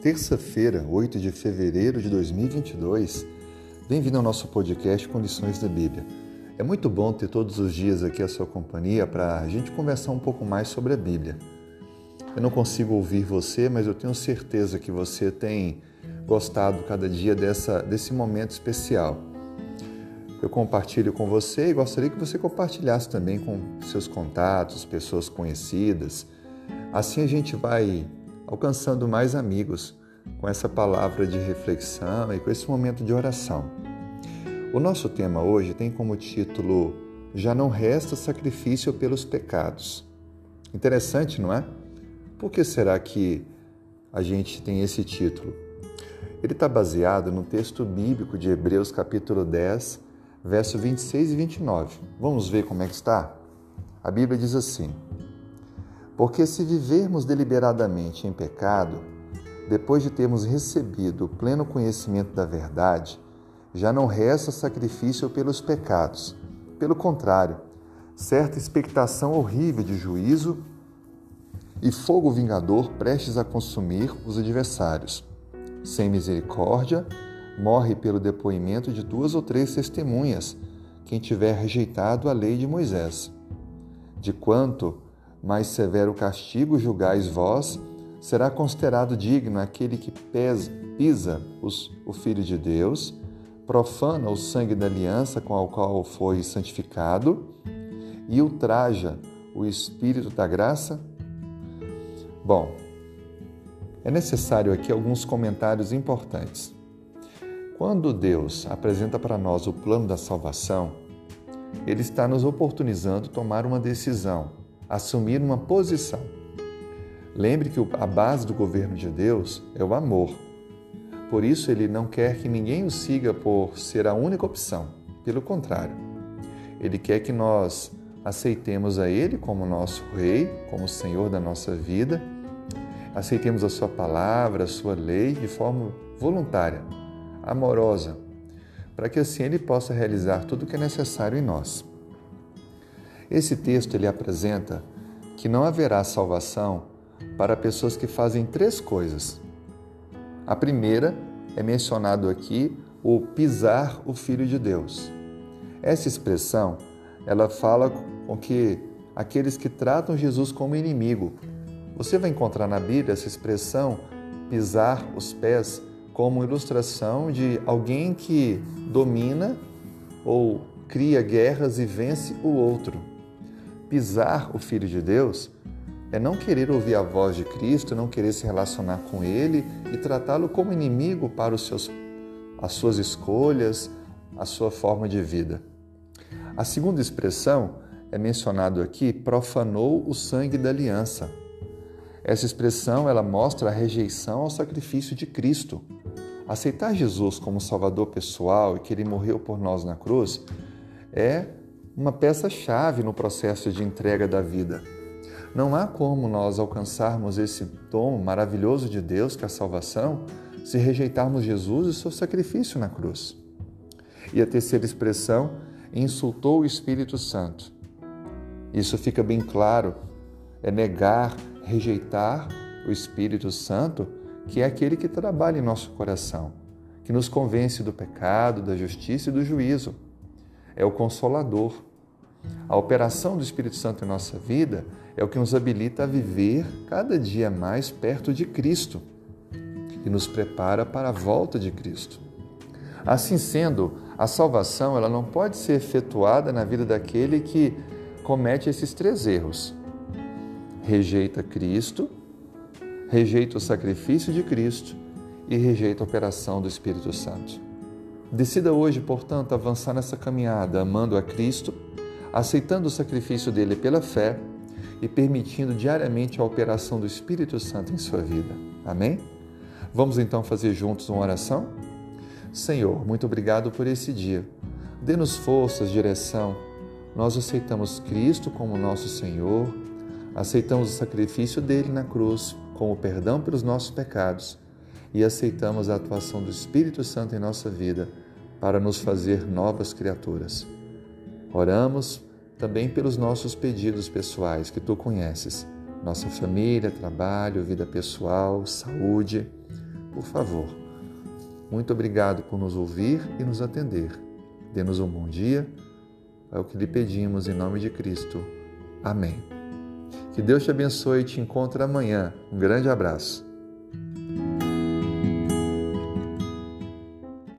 terça-feira, 8 de fevereiro de 2022. Bem-vindo ao nosso podcast Condições da Bíblia. É muito bom ter todos os dias aqui a sua companhia para a gente conversar um pouco mais sobre a Bíblia. Eu não consigo ouvir você, mas eu tenho certeza que você tem gostado cada dia dessa, desse momento especial. Eu compartilho com você e gostaria que você compartilhasse também com seus contatos, pessoas conhecidas. Assim a gente vai alcançando mais amigos com essa palavra de reflexão e com esse momento de oração. O nosso tema hoje tem como título Já não resta sacrifício pelos pecados. Interessante, não é? Por que será que a gente tem esse título? Ele está baseado no texto bíblico de Hebreus, capítulo 10, verso 26 e 29. Vamos ver como é que está? A Bíblia diz assim: porque se vivermos deliberadamente em pecado, depois de termos recebido o pleno conhecimento da verdade, já não resta sacrifício pelos pecados. Pelo contrário, certa expectação horrível de juízo e fogo vingador prestes a consumir os adversários. Sem misericórdia, morre pelo depoimento de duas ou três testemunhas quem tiver rejeitado a lei de Moisés. De quanto mais severo castigo julgais vós, será considerado digno aquele que pesa, pisa os, o Filho de Deus, profana o sangue da aliança com a qual foi santificado e ultraja o Espírito da graça? Bom, é necessário aqui alguns comentários importantes. Quando Deus apresenta para nós o plano da salvação, Ele está nos oportunizando tomar uma decisão assumir uma posição. Lembre que a base do governo de Deus é o amor. Por isso, ele não quer que ninguém o siga por ser a única opção. Pelo contrário, ele quer que nós aceitemos a Ele como nosso Rei, como Senhor da nossa vida, aceitemos a Sua palavra, a Sua lei de forma voluntária, amorosa, para que assim Ele possa realizar tudo o que é necessário em nós. Esse texto ele apresenta que não haverá salvação para pessoas que fazem três coisas. A primeira é mencionado aqui o pisar o filho de Deus. Essa expressão, ela fala com que aqueles que tratam Jesus como inimigo. Você vai encontrar na Bíblia essa expressão pisar os pés como ilustração de alguém que domina ou cria guerras e vence o outro pisar o Filho de Deus é não querer ouvir a voz de Cristo, não querer se relacionar com Ele e tratá-lo como inimigo para os seus, as suas escolhas, a sua forma de vida. A segunda expressão é mencionado aqui, profanou o sangue da aliança. Essa expressão ela mostra a rejeição ao sacrifício de Cristo. Aceitar Jesus como Salvador pessoal e que Ele morreu por nós na cruz é uma peça-chave no processo de entrega da vida. Não há como nós alcançarmos esse dom maravilhoso de Deus, que é a salvação, se rejeitarmos Jesus e seu sacrifício na cruz. E a terceira expressão, insultou o Espírito Santo. Isso fica bem claro, é negar, rejeitar o Espírito Santo, que é aquele que trabalha em nosso coração, que nos convence do pecado, da justiça e do juízo. É o consolador a operação do Espírito Santo em nossa vida é o que nos habilita a viver cada dia mais perto de Cristo e nos prepara para a volta de Cristo. Assim sendo, a salvação ela não pode ser efetuada na vida daquele que comete esses três erros: rejeita Cristo, rejeita o sacrifício de Cristo e rejeita a operação do Espírito Santo. Decida hoje, portanto, avançar nessa caminhada amando a Cristo aceitando o sacrifício dele pela fé e permitindo diariamente a operação do Espírito Santo em sua vida. Amém? Vamos então fazer juntos uma oração? Senhor, muito obrigado por esse dia. Dê-nos forças, direção. Nós aceitamos Cristo como nosso Senhor, aceitamos o sacrifício dele na cruz como perdão pelos nossos pecados e aceitamos a atuação do Espírito Santo em nossa vida para nos fazer novas criaturas. Oramos também pelos nossos pedidos pessoais que tu conheces, nossa família, trabalho, vida pessoal, saúde. por favor. Muito obrigado por nos ouvir e nos atender. Dê-nos um bom dia. É o que lhe pedimos em nome de Cristo. Amém. Que Deus te abençoe e te encontre amanhã. Um grande abraço.